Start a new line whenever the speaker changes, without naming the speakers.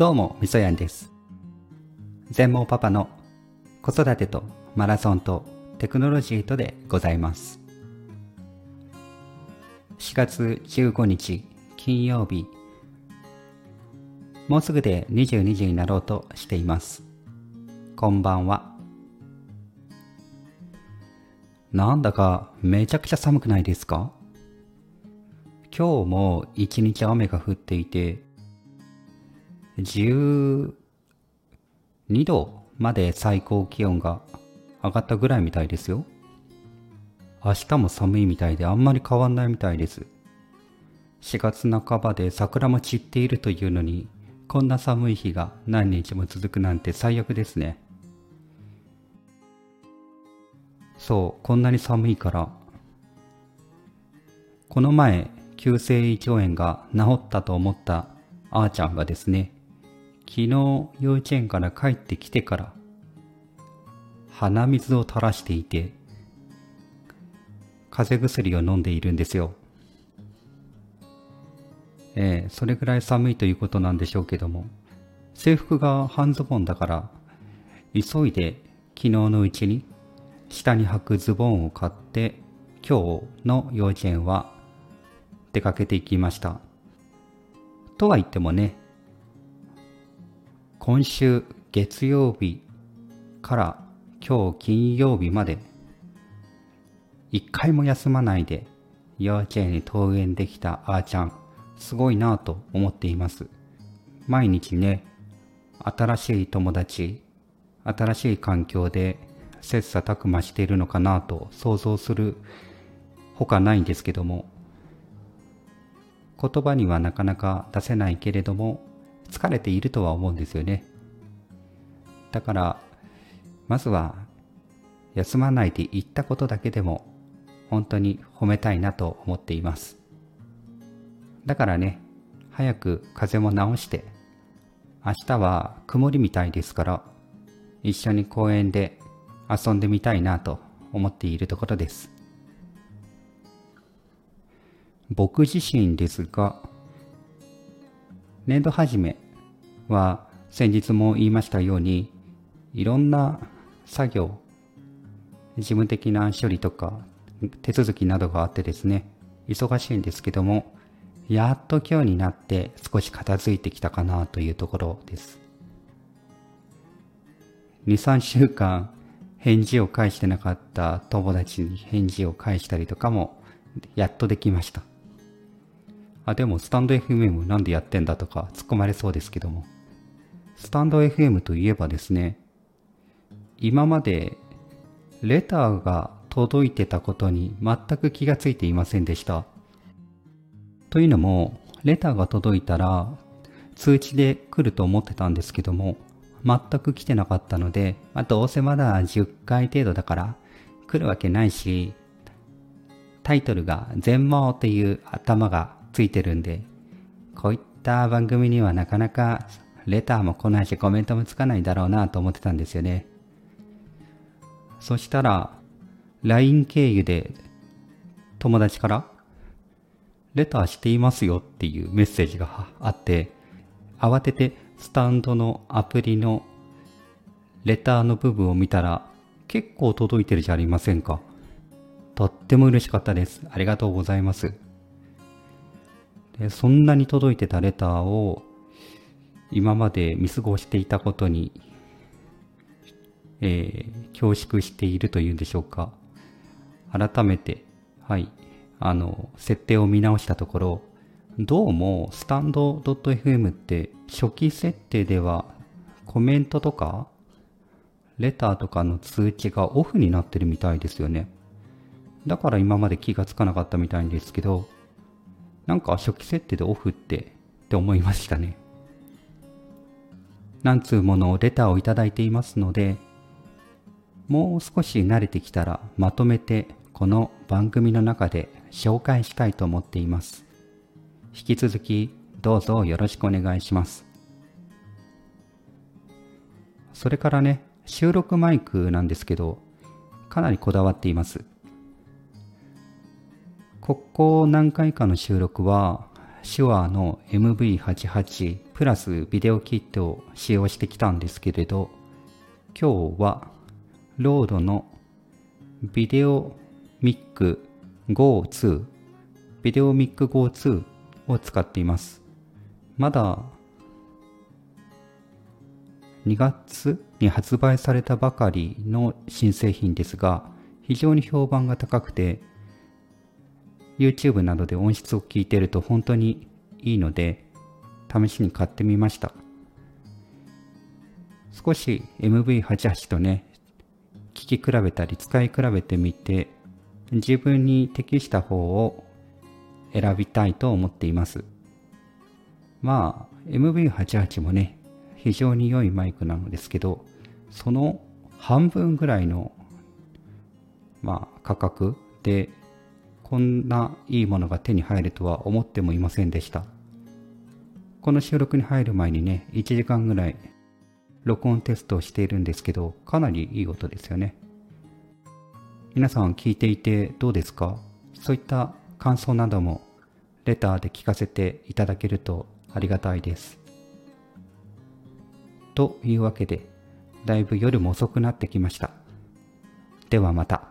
どうも、みそやんです。全盲パパの子育てとマラソンとテクノロジーとでございます。4月15日金曜日、もうすぐで22時になろうとしています。こんばんは。なんだかめちゃくちゃ寒くないですか？今日も一日雨が降っていて、12度まで最高気温が上がったぐらいみたいですよ。明日も寒いみたいであんまり変わんないみたいです。4月半ばで桜も散っているというのに、こんな寒い日が何日も続くなんて最悪ですね。そう、こんなに寒いから、この前、急性胃腸炎が治ったと思ったあーちゃんがですね、昨日幼稚園から帰ってきてから、鼻水を垂らしていて、風邪薬を飲んでいるんですよ。ええそれぐらい寒いということなんでしょうけども、制服が半ズボンだから、急いで昨日のうちに下に履くズボンを買って、今日の幼稚園は出かけていきました。とは言ってもね、今週月曜日から今日金曜日まで一回も休まないで幼稚園に登園できたあーちゃんすごいなぁと思っています。毎日ね新しい友達新しい環境で切磋琢磨しているのかなと想像するほかないんですけども言葉にはなかなか出せないけれども疲れているとは思うんですよね。だからまずは休まないで言ったことだけでも本当に褒めたいなと思っています。だからね早く風邪も治して明日は曇りみたいですから一緒に公園で遊んでみたいなと思っているところです。僕自身ですが年度始めは先日も言いましたようにいろんな作業事務的な処理とか手続きなどがあってですね忙しいんですけどもやっと今日になって少し片付いてきたかなというところです。23週間返事を返してなかった友達に返事を返したりとかもやっとできました。あでもスタンド FM なんでやってんだとか突っ込まれそうですけども。スタンド FM といえばですね今までレターが届いてたことに全く気がついていませんでした。というのも、レターが届いたら通知で来ると思ってたんですけども、全く来てなかったので、まあ、どうせまだ10回程度だから来るわけないし、タイトルが全盲っていう頭がついてるんで、こういった番組にはなかなかレターも来ないしコメントもつかないだろうなと思ってたんですよね。そしたら、LINE 経由で友達から、レターしていますよっていうメッセージがあって、慌ててスタンドのアプリのレターの部分を見たら、結構届いてるじゃありませんか。とっても嬉しかったです。ありがとうございます。でそんなに届いてたレターを今まで見過ごしていたことにえー恐縮しているというんでしょうか。改めて、はい、あの、設定を見直したところ、どうも、スタンド .fm って初期設定ではコメントとか、レターとかの通知がオフになってるみたいですよね。だから今まで気がつかなかったみたいんですけど、なんか初期設定でオフって、って思いましたね。何通ものレターをいただいていますので、もう少し慣れてきたらまとめてこの番組の中で紹介したいと思っています。引き続きどうぞよろしくお願いします。それからね、収録マイクなんですけど、かなりこだわっています。ここ何回かの収録は手話の MV88 プラスビデオキットを使用してきたんですけれど、今日はロードのビデオミック GO2 ビデオミック GO2 を使っています。まだ2月に発売されたばかりの新製品ですが、非常に評判が高くて、YouTube などで音質を聞いてると本当にいいので、試しに買ってみました。少し MV88 とね、聞き比べたり使い比べてみて、自分に適した方を選びたいと思っています。まあ、MV88 もね、非常に良いマイクなのですけど、その半分ぐらいの、まあ、価格で、こんないいものが手に入るとは思ってもいませんでした。この収録に入る前にね、1時間ぐらい録音テストをしているんですけど、かなりいい音ですよね。皆さん聞いていてどうですか？そういった感想などもレターで聞かせていただけるとありがたいです。というわけで、だいぶ夜も遅くなってきました。ではまた。